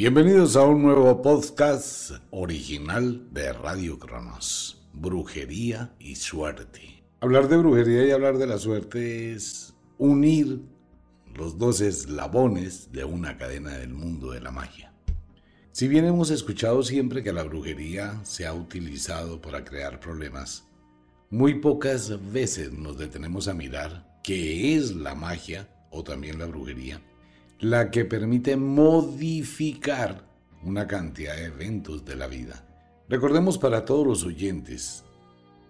Bienvenidos a un nuevo podcast original de Radio Cronos, Brujería y Suerte. Hablar de brujería y hablar de la suerte es unir los dos eslabones de una cadena del mundo de la magia. Si bien hemos escuchado siempre que la brujería se ha utilizado para crear problemas, muy pocas veces nos detenemos a mirar qué es la magia o también la brujería la que permite modificar una cantidad de eventos de la vida. Recordemos para todos los oyentes,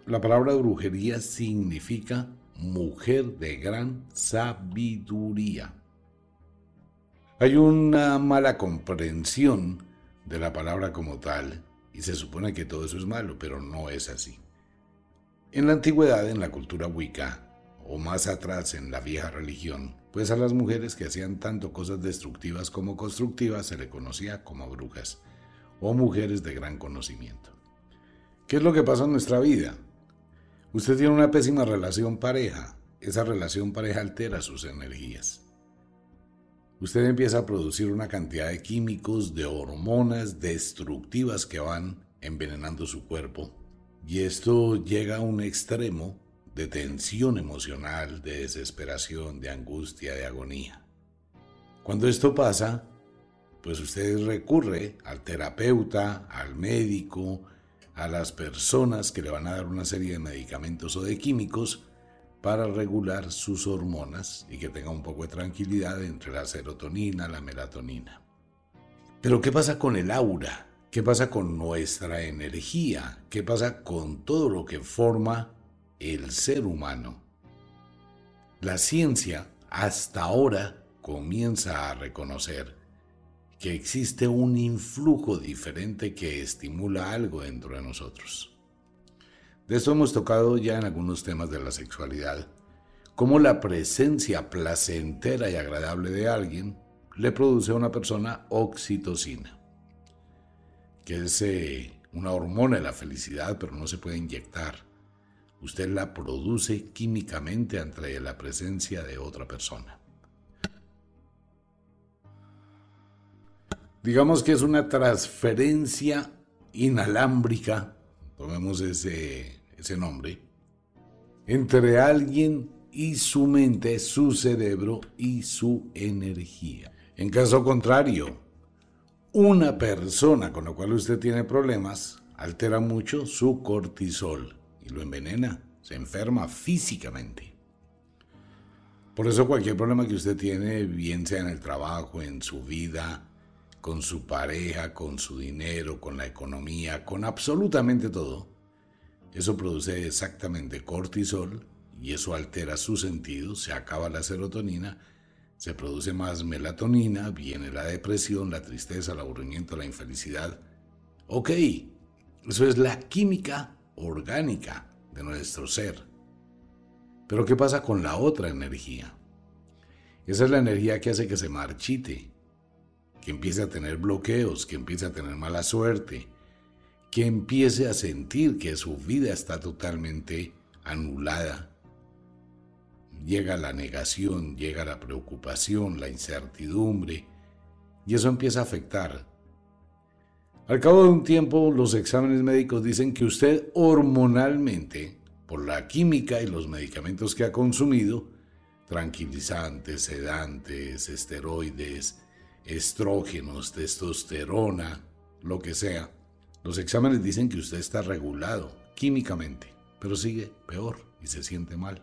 la palabra brujería significa mujer de gran sabiduría. Hay una mala comprensión de la palabra como tal y se supone que todo eso es malo, pero no es así. En la antigüedad, en la cultura wicca, o más atrás en la vieja religión, pues a las mujeres que hacían tanto cosas destructivas como constructivas se le conocía como brujas o mujeres de gran conocimiento. ¿Qué es lo que pasa en nuestra vida? Usted tiene una pésima relación pareja. Esa relación pareja altera sus energías. Usted empieza a producir una cantidad de químicos, de hormonas destructivas que van envenenando su cuerpo. Y esto llega a un extremo de tensión emocional, de desesperación, de angustia, de agonía. Cuando esto pasa, pues usted recurre al terapeuta, al médico, a las personas que le van a dar una serie de medicamentos o de químicos para regular sus hormonas y que tenga un poco de tranquilidad entre la serotonina la melatonina. Pero ¿qué pasa con el aura? ¿Qué pasa con nuestra energía? ¿Qué pasa con todo lo que forma el ser humano. La ciencia hasta ahora comienza a reconocer que existe un influjo diferente que estimula algo dentro de nosotros. De esto hemos tocado ya en algunos temas de la sexualidad, cómo la presencia placentera y agradable de alguien le produce a una persona oxitocina, que es eh, una hormona de la felicidad, pero no se puede inyectar usted la produce químicamente ante la presencia de otra persona. Digamos que es una transferencia inalámbrica, tomemos ese, ese nombre, entre alguien y su mente, su cerebro y su energía. En caso contrario, una persona con la cual usted tiene problemas altera mucho su cortisol lo envenena, se enferma físicamente. Por eso cualquier problema que usted tiene, bien sea en el trabajo, en su vida, con su pareja, con su dinero, con la economía, con absolutamente todo, eso produce exactamente cortisol y eso altera su sentido, se acaba la serotonina, se produce más melatonina, viene la depresión, la tristeza, el aburrimiento, la infelicidad. Ok, eso es la química orgánica de nuestro ser. Pero ¿qué pasa con la otra energía? Esa es la energía que hace que se marchite, que empiece a tener bloqueos, que empiece a tener mala suerte, que empiece a sentir que su vida está totalmente anulada. Llega la negación, llega la preocupación, la incertidumbre, y eso empieza a afectar al cabo de un tiempo, los exámenes médicos dicen que usted hormonalmente, por la química y los medicamentos que ha consumido, tranquilizantes, sedantes, esteroides, estrógenos, testosterona, lo que sea, los exámenes dicen que usted está regulado químicamente, pero sigue peor y se siente mal.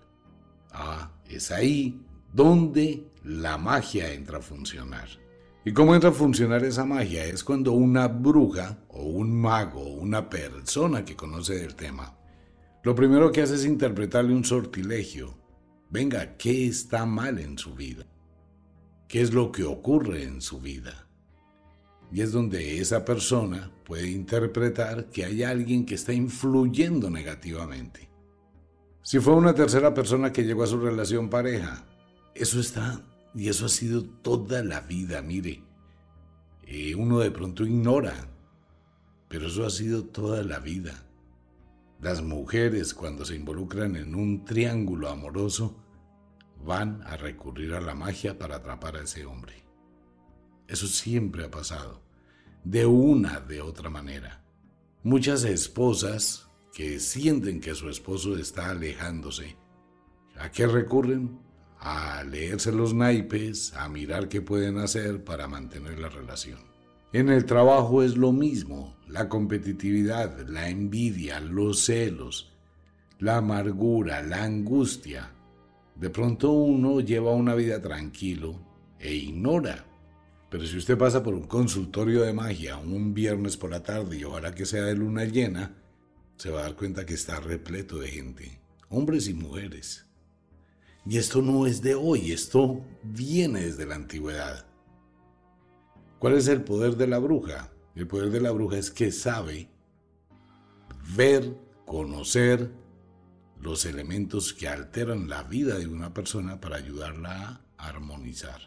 Ah, es ahí donde la magia entra a funcionar. ¿Y cómo entra a funcionar esa magia? Es cuando una bruja o un mago o una persona que conoce del tema, lo primero que hace es interpretarle un sortilegio. Venga, ¿qué está mal en su vida? ¿Qué es lo que ocurre en su vida? Y es donde esa persona puede interpretar que hay alguien que está influyendo negativamente. Si fue una tercera persona que llegó a su relación pareja, eso está y eso ha sido toda la vida, mire. Eh, uno de pronto ignora, pero eso ha sido toda la vida. Las mujeres cuando se involucran en un triángulo amoroso van a recurrir a la magia para atrapar a ese hombre. Eso siempre ha pasado. de una de otra manera. Muchas esposas que sienten que su esposo está alejándose, ¿a qué recurren? A leerse los naipes, a mirar qué pueden hacer para mantener la relación. En el trabajo es lo mismo, la competitividad, la envidia, los celos, la amargura, la angustia. De pronto uno lleva una vida tranquilo e ignora. Pero si usted pasa por un consultorio de magia un viernes por la tarde y ojalá que sea de luna llena, se va a dar cuenta que está repleto de gente, hombres y mujeres. Y esto no es de hoy, esto viene desde la antigüedad. ¿Cuál es el poder de la bruja? El poder de la bruja es que sabe ver, conocer, los elementos que alteran la vida de una persona para ayudarla a armonizar.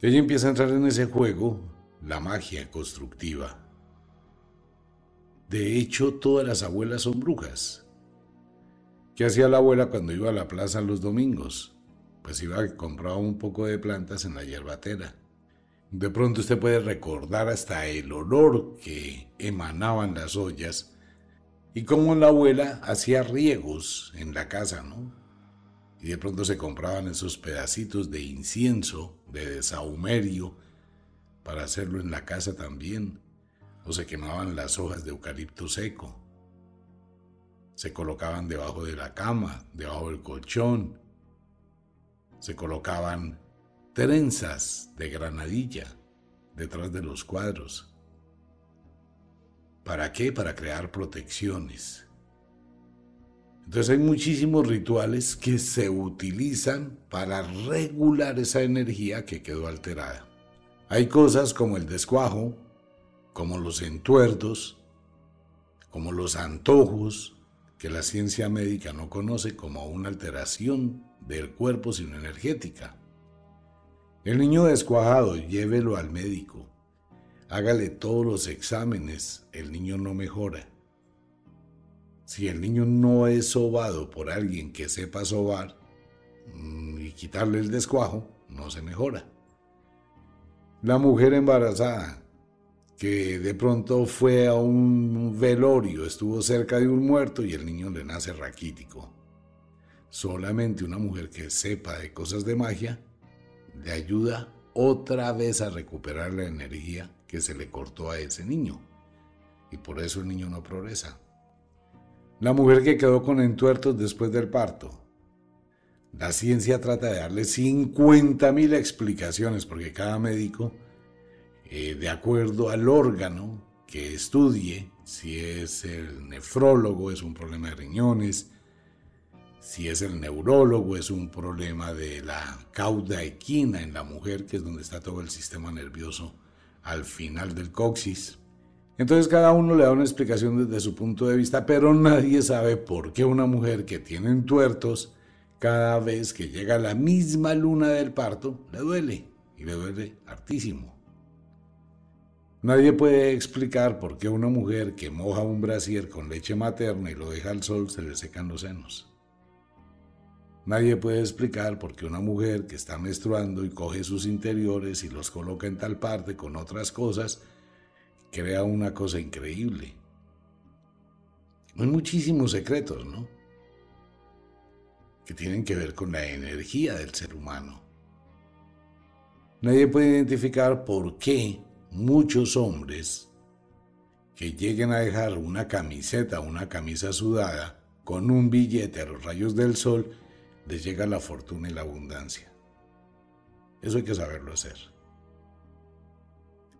Ella empieza a entrar en ese juego, la magia constructiva. De hecho, todas las abuelas son brujas. ¿Qué hacía la abuela cuando iba a la plaza los domingos? Pues iba a comprar un poco de plantas en la hierbatera. De pronto usted puede recordar hasta el olor que emanaban las ollas y cómo la abuela hacía riegos en la casa, ¿no? Y de pronto se compraban esos pedacitos de incienso, de desahumerio, para hacerlo en la casa también. O se quemaban las hojas de eucalipto seco. Se colocaban debajo de la cama, debajo del colchón. Se colocaban trenzas de granadilla detrás de los cuadros. ¿Para qué? Para crear protecciones. Entonces hay muchísimos rituales que se utilizan para regular esa energía que quedó alterada. Hay cosas como el descuajo, como los entuertos, como los antojos, que la ciencia médica no conoce como una alteración del cuerpo sino energética. El niño descuajado, llévelo al médico hágale todos los exámenes, el niño no mejora. Si el niño no es sobado por alguien que sepa sobar mm, y quitarle el descuajo, no se mejora. La mujer embarazada, que de pronto fue a un velorio, estuvo cerca de un muerto y el niño le nace raquítico. Solamente una mujer que sepa de cosas de magia le ayuda otra vez a recuperar la energía que se le cortó a ese niño. Y por eso el niño no progresa. La mujer que quedó con entuertos después del parto. La ciencia trata de darle 50 mil explicaciones porque cada médico, eh, de acuerdo al órgano que estudie, si es el nefrólogo es un problema de riñones, si es el neurólogo, es un problema de la cauda equina en la mujer, que es donde está todo el sistema nervioso al final del coxis. Entonces cada uno le da una explicación desde su punto de vista, pero nadie sabe por qué una mujer que tiene tuertos, cada vez que llega la misma luna del parto, le duele, y le duele hartísimo. Nadie puede explicar por qué una mujer que moja un brasier con leche materna y lo deja al sol se le secan los senos. Nadie puede explicar por qué una mujer que está menstruando y coge sus interiores y los coloca en tal parte con otras cosas, crea una cosa increíble. Hay muchísimos secretos, ¿no? Que tienen que ver con la energía del ser humano. Nadie puede identificar por qué muchos hombres que lleguen a dejar una camiseta, una camisa sudada, con un billete a los rayos del sol, les llega la fortuna y la abundancia. Eso hay que saberlo hacer.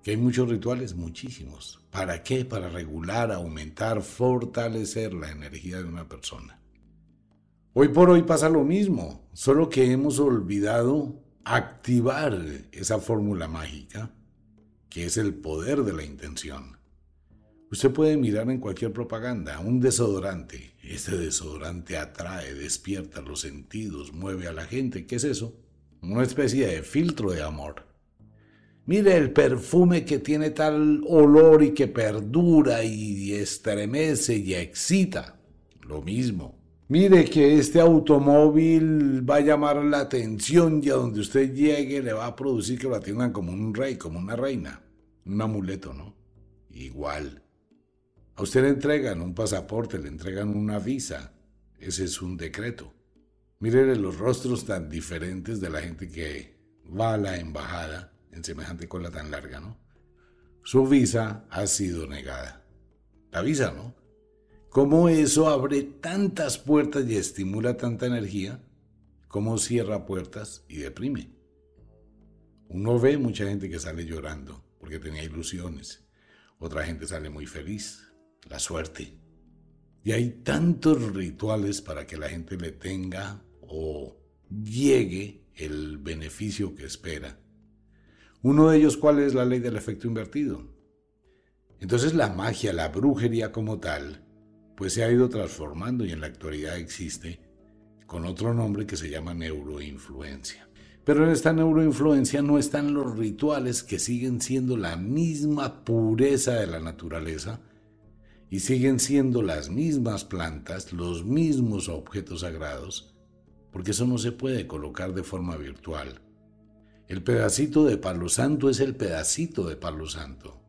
Que hay muchos rituales, muchísimos. ¿Para qué? Para regular, aumentar, fortalecer la energía de una persona. Hoy por hoy pasa lo mismo, solo que hemos olvidado activar esa fórmula mágica, que es el poder de la intención. Usted puede mirar en cualquier propaganda un desodorante. Este desodorante atrae, despierta los sentidos, mueve a la gente. ¿Qué es eso? Una especie de filtro de amor. Mire el perfume que tiene tal olor y que perdura y estremece y excita. Lo mismo. Mire que este automóvil va a llamar la atención y a donde usted llegue le va a producir que lo atiendan como un rey, como una reina. un amuleto, ¿no? Igual. A usted le entregan un pasaporte, le entregan una visa. Ese es un decreto. Mire los rostros tan diferentes de la gente que va a la embajada en semejante cola tan larga, ¿no? Su visa ha sido negada. La visa, ¿no? ¿Cómo eso abre tantas puertas y estimula tanta energía? ¿Cómo cierra puertas y deprime? Uno ve mucha gente que sale llorando porque tenía ilusiones. Otra gente sale muy feliz. La suerte. Y hay tantos rituales para que la gente le tenga o llegue el beneficio que espera. Uno de ellos, ¿cuál es la ley del efecto invertido? Entonces la magia, la brujería como tal, pues se ha ido transformando y en la actualidad existe con otro nombre que se llama neuroinfluencia. Pero en esta neuroinfluencia no están los rituales que siguen siendo la misma pureza de la naturaleza y siguen siendo las mismas plantas, los mismos objetos sagrados, porque eso no se puede colocar de forma virtual. El pedacito de palo santo es el pedacito de palo santo.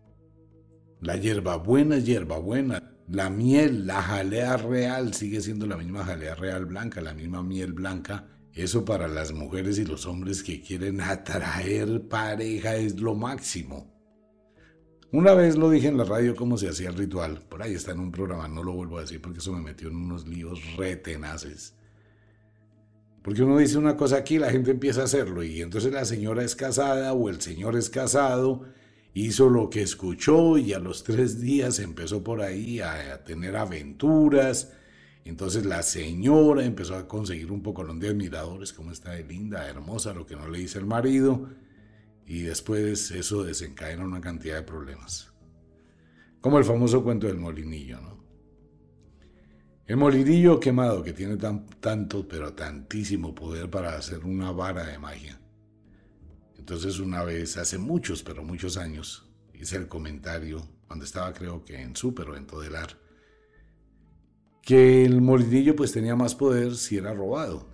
La hierbabuena es hierbabuena. La miel, la jalea real sigue siendo la misma jalea real blanca, la misma miel blanca. Eso para las mujeres y los hombres que quieren atraer pareja es lo máximo. Una vez lo dije en la radio cómo se hacía el ritual. Por ahí está en un programa, no lo vuelvo a decir porque eso me metió en unos líos retenaces. Porque uno dice una cosa aquí, la gente empieza a hacerlo y entonces la señora es casada o el señor es casado, hizo lo que escuchó y a los tres días empezó por ahí a, tener aventuras. Entonces la señora empezó a conseguir un poco de admiradores, como está linda, hermosa, lo que no le dice el marido, y después eso desencadena una cantidad de problemas. Como el famoso cuento del molinillo, ¿no? El molinillo quemado que tiene tan, tanto, pero tantísimo poder para hacer una vara de magia. Entonces una vez, hace muchos, pero muchos años, hice el comentario, cuando estaba creo que en Super o en Todelar, que el molinillo pues tenía más poder si era robado.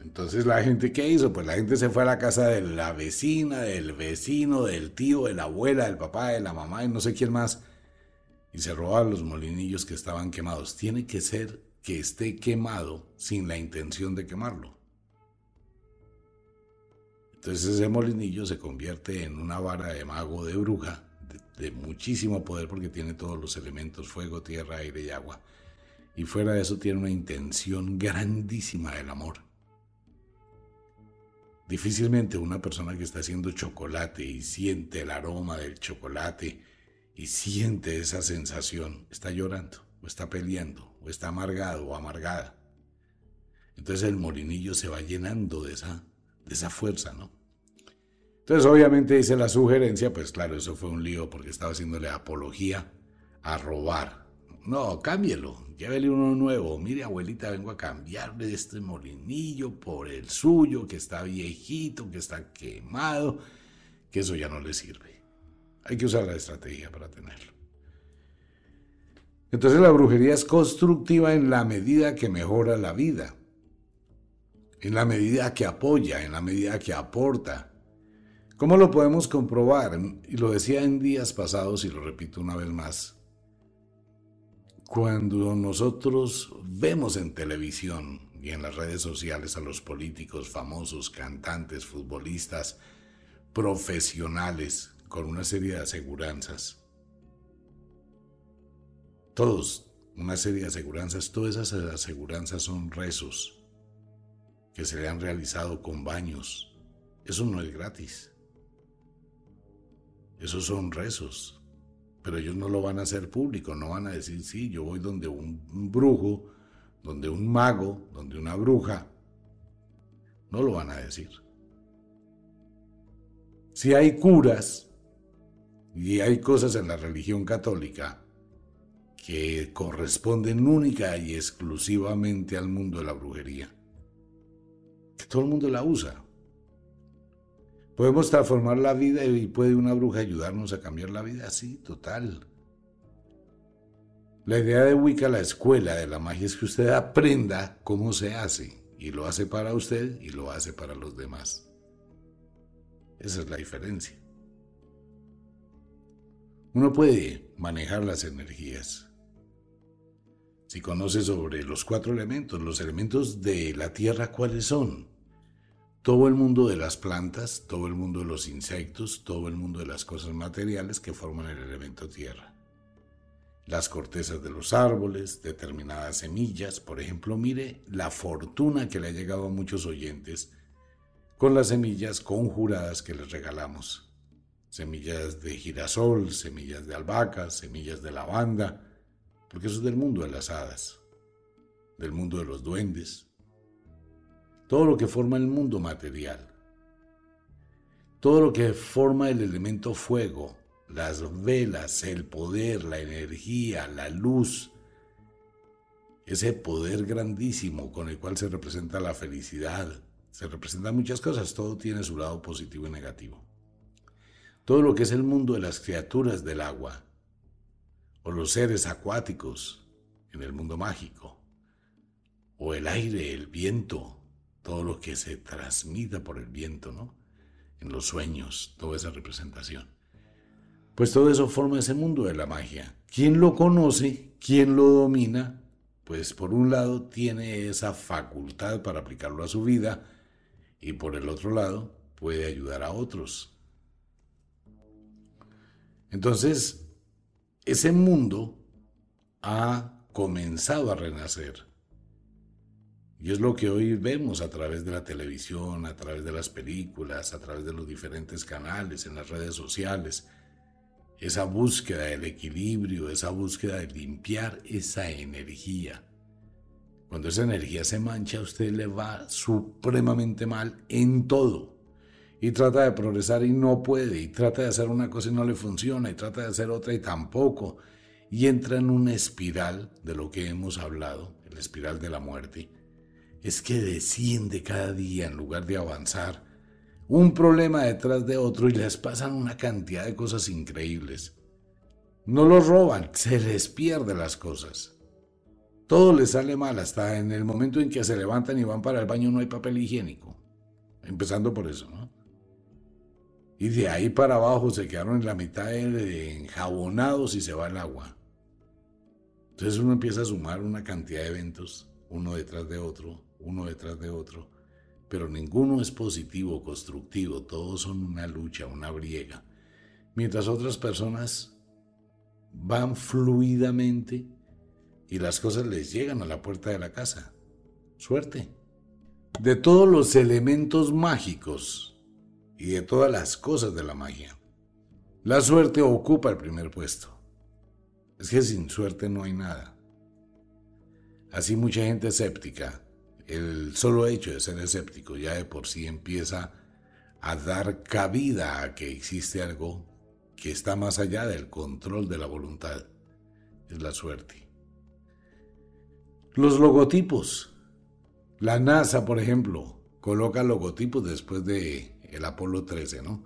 Entonces la gente, ¿qué hizo? Pues la gente se fue a la casa de la vecina, del vecino, del tío, de la abuela, del papá, de la mamá y no sé quién más y se robaban los molinillos que estaban quemados. Tiene que ser que esté quemado sin la intención de quemarlo. Entonces ese molinillo se convierte en una vara de mago de bruja de, muchísimo poder porque tiene todos los elementos, fuego, tierra, aire y agua. Y fuera de eso tiene una intención grandísima del amor. Difícilmente una persona que está haciendo chocolate y siente el aroma del chocolate y siente esa sensación, está llorando, o está peleando, o está amargado o amargada. Entonces el molinillo se va llenando de esa, de esa fuerza, ¿no? Entonces obviamente dice la sugerencia, pues claro, eso fue un lío porque estaba haciéndole apología a robar. No, cámbielo, llévele uno nuevo. Mire, abuelita, vengo a cambiarle este molinillo por el suyo, que está viejito, que está quemado, que eso ya no le sirve. Hay que usar la estrategia para tenerlo. Entonces la brujería es constructiva en la medida que mejora la vida, en la medida que apoya, en la medida que aporta. ¿Cómo lo podemos comprobar? Y lo decía en días pasados y lo repito una vez más. Cuando nosotros vemos en televisión y en las redes sociales a los políticos famosos, cantantes, futbolistas, profesionales, con una serie de aseguranzas. Todos, una serie de aseguranzas, todas esas aseguranzas son rezos que se le han realizado con baños. Eso no es gratis. Esos son rezos. Pero ellos no lo van a hacer público, no van a decir, sí, yo voy donde un brujo, donde un mago, donde una bruja. No lo van a decir. Si hay curas, y hay cosas en la religión católica que corresponden única y exclusivamente al mundo de la brujería. Todo el mundo la usa. Podemos transformar la vida y puede una bruja ayudarnos a cambiar la vida, sí, total. La idea de Wicca, la escuela de la magia, es que usted aprenda cómo se hace y lo hace para usted y lo hace para los demás. Esa es la diferencia. Uno puede manejar las energías. Si conoce sobre los cuatro elementos, los elementos de la tierra, ¿cuáles son? Todo el mundo de las plantas, todo el mundo de los insectos, todo el mundo de las cosas materiales que forman el elemento tierra. Las cortezas de los árboles, determinadas semillas, por ejemplo, mire la fortuna que le ha llegado a muchos oyentes con las semillas conjuradas que les regalamos. Semillas de girasol, semillas de albahaca, semillas de lavanda, porque eso es del mundo de las hadas, del mundo de los duendes, todo lo que forma el mundo material, todo lo que forma el elemento fuego, las velas, el poder, la energía, la luz, ese poder grandísimo con el cual se representa la felicidad, se representan muchas cosas, todo tiene su lado positivo y negativo. Todo lo que es el mundo de las criaturas del agua, o los seres acuáticos en el mundo mágico, o el aire, el viento, todo lo que se transmita por el viento, ¿no? En los sueños, toda esa representación. Pues todo eso forma ese mundo de la magia. ¿Quién lo conoce? ¿Quién lo domina? Pues por un lado tiene esa facultad para aplicarlo a su vida y por el otro lado puede ayudar a otros. Entonces, ese mundo ha comenzado a renacer. Y es lo que hoy vemos a través de la televisión, a través de las películas, a través de los diferentes canales, en las redes sociales. Esa búsqueda del equilibrio, esa búsqueda de limpiar esa energía. Cuando esa energía se mancha, a usted le va supremamente mal en todo. Y trata de progresar y no puede. Y trata de hacer una cosa y no le funciona. Y trata de hacer otra y tampoco. Y entra en una espiral de lo que hemos hablado, la espiral de la muerte. Es que desciende cada día en lugar de avanzar. Un problema detrás de otro y les pasan una cantidad de cosas increíbles. No los roban, se les pierde las cosas. Todo les sale mal, hasta en el momento en que se levantan y van para el baño no hay papel higiénico. Empezando por eso, ¿no? Y de ahí para abajo se quedaron en la mitad enjabonados y se va el agua. Entonces uno empieza a sumar una cantidad de eventos, uno detrás de otro, uno detrás de otro, pero ninguno es positivo, constructivo, todos son una lucha, una briega. Mientras otras personas van fluidamente y las cosas les llegan a la puerta de la casa. Suerte. De todos los elementos mágicos y de todas las cosas de la magia, la suerte ocupa el primer puesto. Es que sin suerte no hay nada. Así mucha gente escéptica, el solo hecho de ser escéptico ya de por sí empieza a dar cabida a que existe algo que está más allá del control de la voluntad. Es la suerte. Los logotipos. La NASA, por ejemplo, coloca logotipos después de el Apolo 13, ¿no?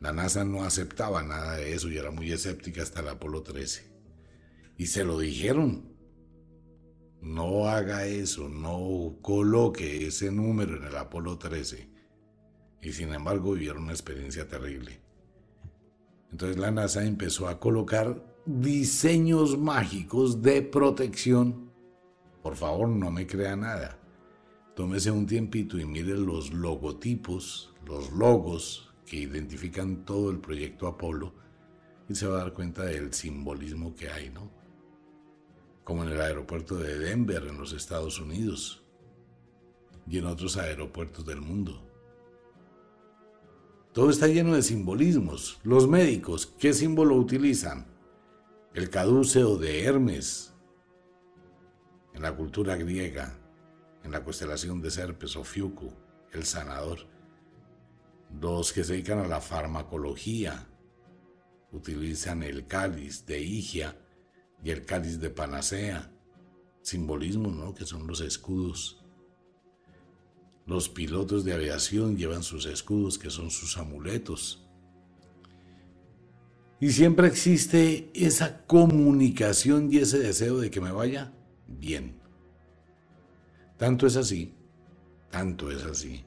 La NASA no aceptaba nada de eso y era muy escéptica hasta el Apolo 13. Y se lo dijeron. No haga eso, no coloque ese número en el Apolo 13. Y sin embargo vivieron una experiencia terrible. Entonces la NASA empezó a colocar diseños mágicos de protección por favor, no me crea nada. Tómese un tiempito y mire los logotipos, los logos que identifican todo el proyecto Apolo y se va a dar cuenta del simbolismo que hay, ¿no? Como en el aeropuerto de Denver en los Estados Unidos y en otros aeropuertos del mundo. Todo está lleno de simbolismos. Los médicos, ¿qué símbolo utilizan? El caduceo de Hermes, en la cultura griega, en la constelación de Serpes o Fiuco, el sanador. Los que se dedican a la farmacología utilizan el cáliz de Higia y el cáliz de Panacea, simbolismos, ¿no? Que son los escudos. Los pilotos de aviación llevan sus escudos, que son sus amuletos. Y siempre existe esa comunicación y ese deseo de que me vaya bien. Tanto es así, tanto es así,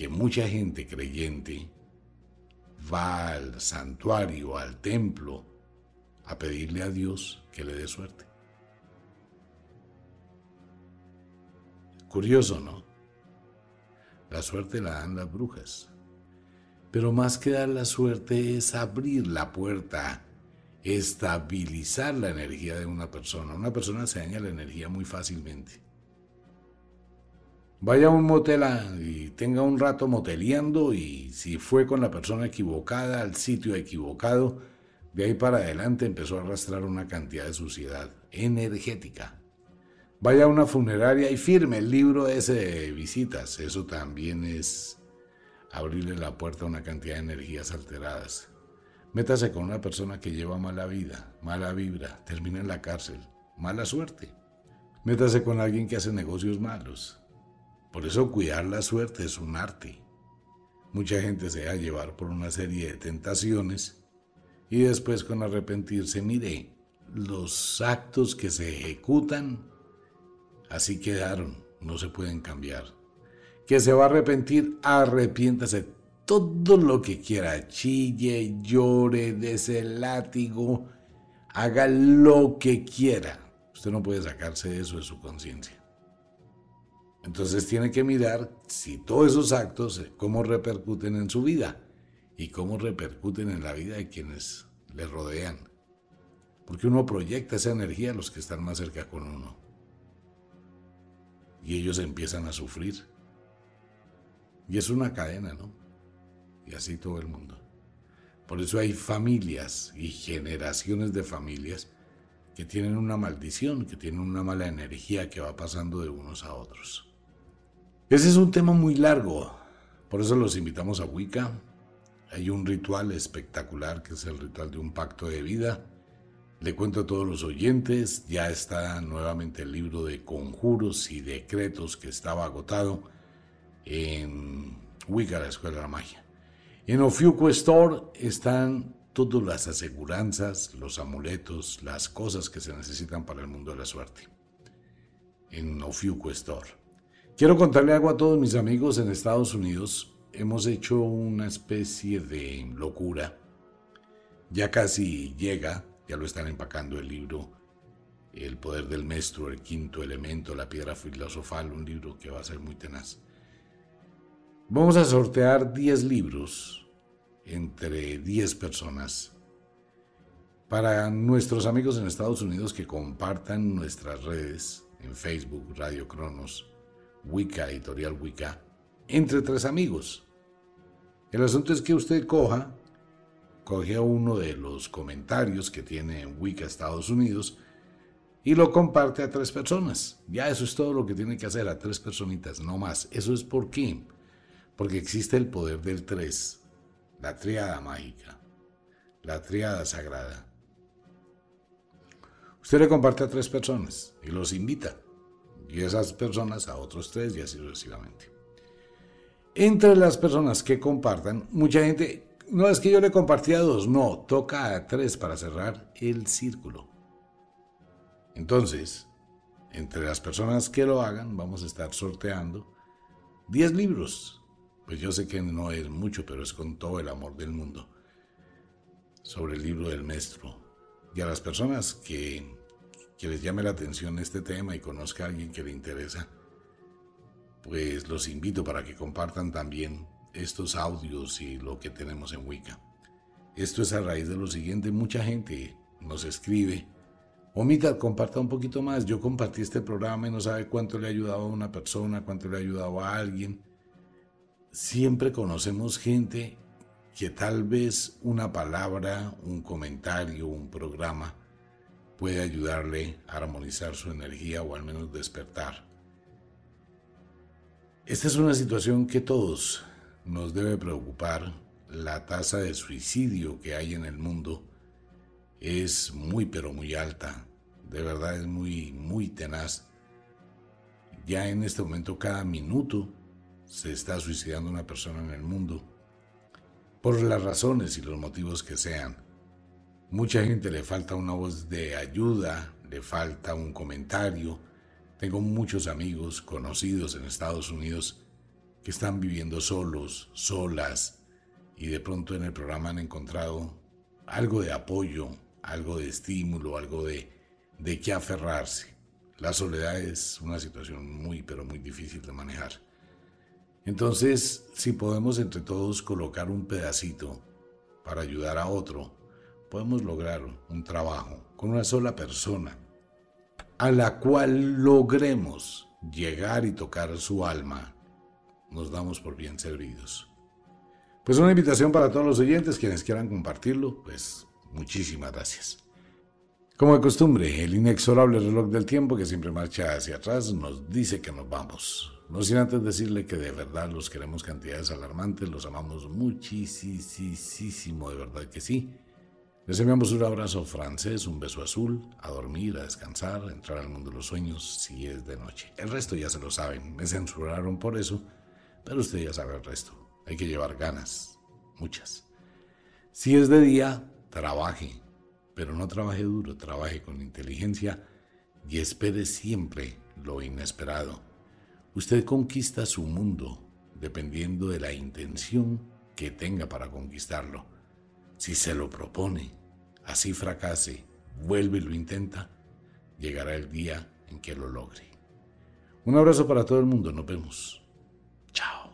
que mucha gente creyente va al santuario, al templo, a pedirle a Dios que le dé suerte. Curioso, ¿no? La suerte la dan las brujas. Pero más que dar la suerte es abrir la puerta, estabilizar la energía de una persona. Una persona se daña la energía muy fácilmente. Vaya a un motel y tenga un rato moteleando y si fue con la persona equivocada, al sitio equivocado, de ahí para adelante empezó a arrastrar una cantidad de suciedad energética. Vaya a una funeraria y firme el libro ese de visitas. Eso también es abrirle la puerta a una cantidad de energías alteradas. Métase con una persona que lleva mala vida, mala vibra, termina en la cárcel, mala suerte. Métase con alguien que hace negocios malos. Por eso cuidar la suerte es un arte. Mucha gente se deja llevar por una serie de tentaciones y después con arrepentirse, mire, los actos que se ejecutan Así quedaron, no se pueden cambiar. Que se va a arrepentir, arrepiéntase todo lo que quiera, chille, llore, dese látigo, haga lo que quiera. Usted no puede sacarse eso de su conciencia. Entonces tiene que mirar si todos esos actos, eh, cómo repercuten en su vida y cómo repercuten en la vida de quienes le rodean. Porque uno proyecta esa energía a los que están más cerca con uno y ellos empiezan a sufrir. Y es una cadena, ¿no? Y así todo el mundo. Por eso hay familias y generaciones de familias que tienen una maldición, que tienen una mala energía que va pasando de unos a otros. Ese es un tema muy largo, por eso los invitamos a Wicca. Hay un ritual espectacular que es el ritual de un pacto de vida le cuento a todos los oyentes, ya está nuevamente el libro de conjuros y decretos que estaba agotado en Wicca, la Escuela de la Magia. En Ofiuco Store están todas las aseguranzas, los amuletos, las cosas que se necesitan para el mundo de la suerte. En Ofiuco Store. Quiero contarle algo a todos mis amigos en Estados Unidos. Hemos hecho una especie de locura. Ya casi llega ya lo están empacando el libro El poder del maestro, el quinto elemento, la piedra filosofal, un libro que va a ser muy tenaz. Vamos a sortear 10 libros entre 10 personas para nuestros amigos en Estados Unidos que compartan nuestras redes en Facebook, Radio Cronos, Wicca, Editorial Wicca, entre tres amigos. El asunto es que usted coja coge uno de los comentarios que tiene en Wicca Estados Unidos y lo comparte a tres personas. Ya eso es todo lo que tiene que hacer, a tres personitas, no más. Eso es por qué. Porque existe el poder del tres, la triada mágica, la triada sagrada. Usted le comparte a tres personas y los invita. Y esas personas a otros tres y así sucesivamente. Entre las personas que compartan, mucha gente no es que yo le compartí a dos, no, toca a tres para cerrar el círculo. Entonces, entre las personas que lo hagan, vamos a estar sorteando 10 libros. Pues yo sé que no es mucho, pero es con todo el amor del mundo. Sobre el libro del maestro. Y a las personas que, que les llame la atención este tema y conozca a alguien que le interesa, pues los invito para que compartan también estos audios y lo que tenemos en Wicca. Esto es a raíz de lo siguiente, mucha gente nos escribe, Omita, comparta un poquito más, yo compartí este programa y no sabe cuánto le ha ayudado a una persona, cuánto le ha ayudado a alguien. Siempre conocemos gente que tal vez una palabra, un comentario, un programa puede ayudarle a armonizar su energía o al menos despertar. Esta es una situación que todos nos debe preocupar la tasa de suicidio que hay en el mundo. Es muy pero muy alta, de verdad es muy muy tenaz. Ya en este momento cada minuto se está suicidando una persona en el mundo por las razones y los motivos que sean. Mucha gente le falta una voz de ayuda, le falta un comentario. Tengo muchos amigos conocidos en Estados Unidos que están viviendo solos, solas, y de pronto en el programa han encontrado algo de apoyo, algo de estímulo, algo de, de qué aferrarse. La soledad es una situación muy, pero muy difícil de manejar. Entonces, si podemos entre todos colocar un pedacito para ayudar a otro, podemos lograr un trabajo con una sola persona, a la cual logremos llegar y tocar su alma, nos damos por bien servidos. Pues una invitación para todos los oyentes, quienes quieran compartirlo, pues muchísimas gracias. Como de costumbre, el inexorable reloj del tiempo que siempre marcha hacia atrás nos dice que nos vamos. No sin antes decirle que de verdad los queremos cantidades alarmantes, los amamos muchísimo, de verdad que sí. Les enviamos un abrazo francés, un beso azul, a dormir, a descansar, a entrar al mundo de los sueños si es de noche. El resto ya se lo saben, me censuraron por eso, pero usted ya sabe el resto. Hay que llevar ganas, muchas. Si es de día, trabaje, pero no trabaje duro, trabaje con inteligencia y espere siempre lo inesperado. Usted conquista su mundo dependiendo de la intención que tenga para conquistarlo. Si se lo propone, así fracase, vuelve y lo intenta, llegará el día en que lo logre. Un abrazo para todo el mundo, nos vemos. Chao.